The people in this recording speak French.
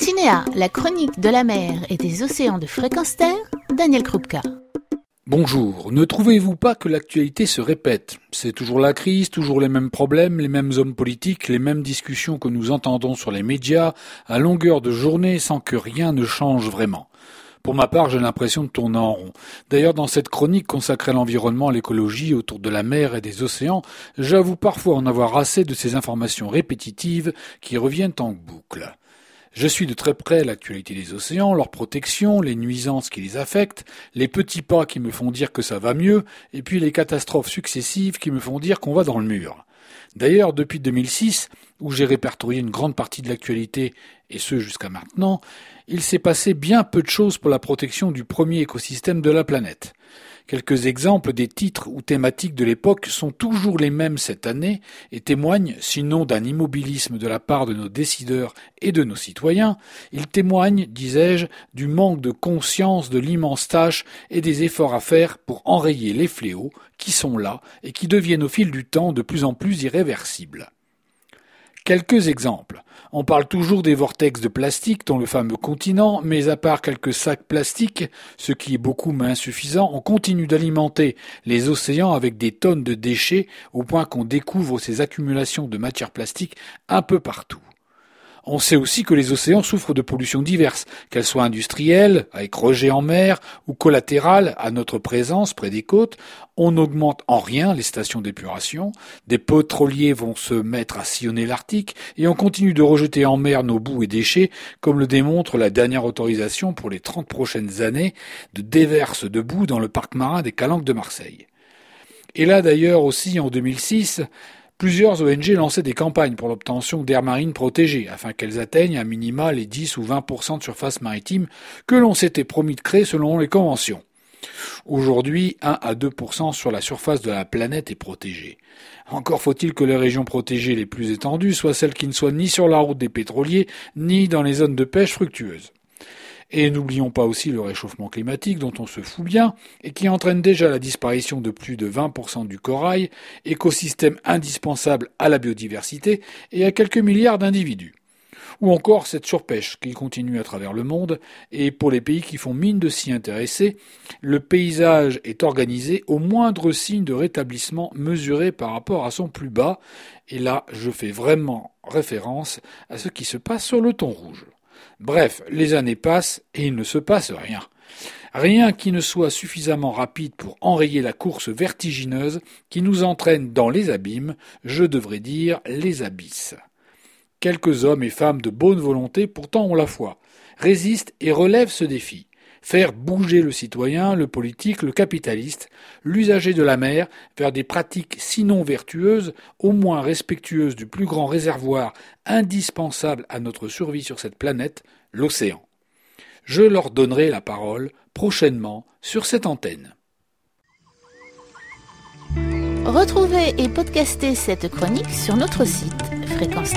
Continéa, la chronique de la mer et des océans de fréquence Daniel Krupka. Bonjour, ne trouvez-vous pas que l'actualité se répète? C'est toujours la crise, toujours les mêmes problèmes, les mêmes hommes politiques, les mêmes discussions que nous entendons sur les médias, à longueur de journée sans que rien ne change vraiment. Pour ma part, j'ai l'impression de tourner en rond. D'ailleurs, dans cette chronique consacrée à l'environnement, à l'écologie, autour de la mer et des océans, j'avoue parfois en avoir assez de ces informations répétitives qui reviennent en boucle. Je suis de très près l'actualité des océans, leur protection, les nuisances qui les affectent, les petits pas qui me font dire que ça va mieux, et puis les catastrophes successives qui me font dire qu'on va dans le mur. D'ailleurs, depuis 2006, où j'ai répertorié une grande partie de l'actualité, et ce jusqu'à maintenant, il s'est passé bien peu de choses pour la protection du premier écosystème de la planète. Quelques exemples des titres ou thématiques de l'époque sont toujours les mêmes cette année et témoignent, sinon d'un immobilisme de la part de nos décideurs et de nos citoyens, ils témoignent, disais-je, du manque de conscience de l'immense tâche et des efforts à faire pour enrayer les fléaux qui sont là et qui deviennent au fil du temps de plus en plus irréversibles. Quelques exemples. On parle toujours des vortex de plastique dans le fameux continent, mais à part quelques sacs plastiques, ce qui est beaucoup mais insuffisant, on continue d'alimenter les océans avec des tonnes de déchets au point qu'on découvre ces accumulations de matières plastiques un peu partout. On sait aussi que les océans souffrent de pollutions diverses, qu'elles soient industrielles, avec rejet en mer, ou collatérales à notre présence près des côtes. On n'augmente en rien les stations d'épuration, des pétroliers vont se mettre à sillonner l'Arctique, et on continue de rejeter en mer nos boues et déchets, comme le démontre la dernière autorisation pour les 30 prochaines années de déverse de boue dans le parc marin des Calanques de Marseille. Et là d'ailleurs aussi en 2006, Plusieurs ONG lançaient des campagnes pour l'obtention d'aires marines protégées, afin qu'elles atteignent à minima les 10 ou 20% de surface maritime que l'on s'était promis de créer selon les conventions. Aujourd'hui, 1 à 2% sur la surface de la planète est protégée. Encore faut-il que les régions protégées les plus étendues soient celles qui ne soient ni sur la route des pétroliers, ni dans les zones de pêche fructueuses. Et n'oublions pas aussi le réchauffement climatique dont on se fout bien et qui entraîne déjà la disparition de plus de 20% du corail, écosystème indispensable à la biodiversité et à quelques milliards d'individus. Ou encore cette surpêche qui continue à travers le monde, et pour les pays qui font mine de s'y intéresser, le paysage est organisé au moindre signe de rétablissement mesuré par rapport à son plus bas, et là je fais vraiment référence à ce qui se passe sur le thon rouge. Bref, les années passent et il ne se passe rien. Rien qui ne soit suffisamment rapide pour enrayer la course vertigineuse qui nous entraîne dans les abîmes, je devrais dire les abysses. Quelques hommes et femmes de bonne volonté pourtant ont la foi, résistent et relèvent ce défi faire bouger le citoyen, le politique, le capitaliste, l'usager de la mer vers des pratiques sinon vertueuses, au moins respectueuses du plus grand réservoir indispensable à notre survie sur cette planète, l'océan. Je leur donnerai la parole prochainement sur cette antenne. Retrouvez et podcastez cette chronique sur notre site fréquence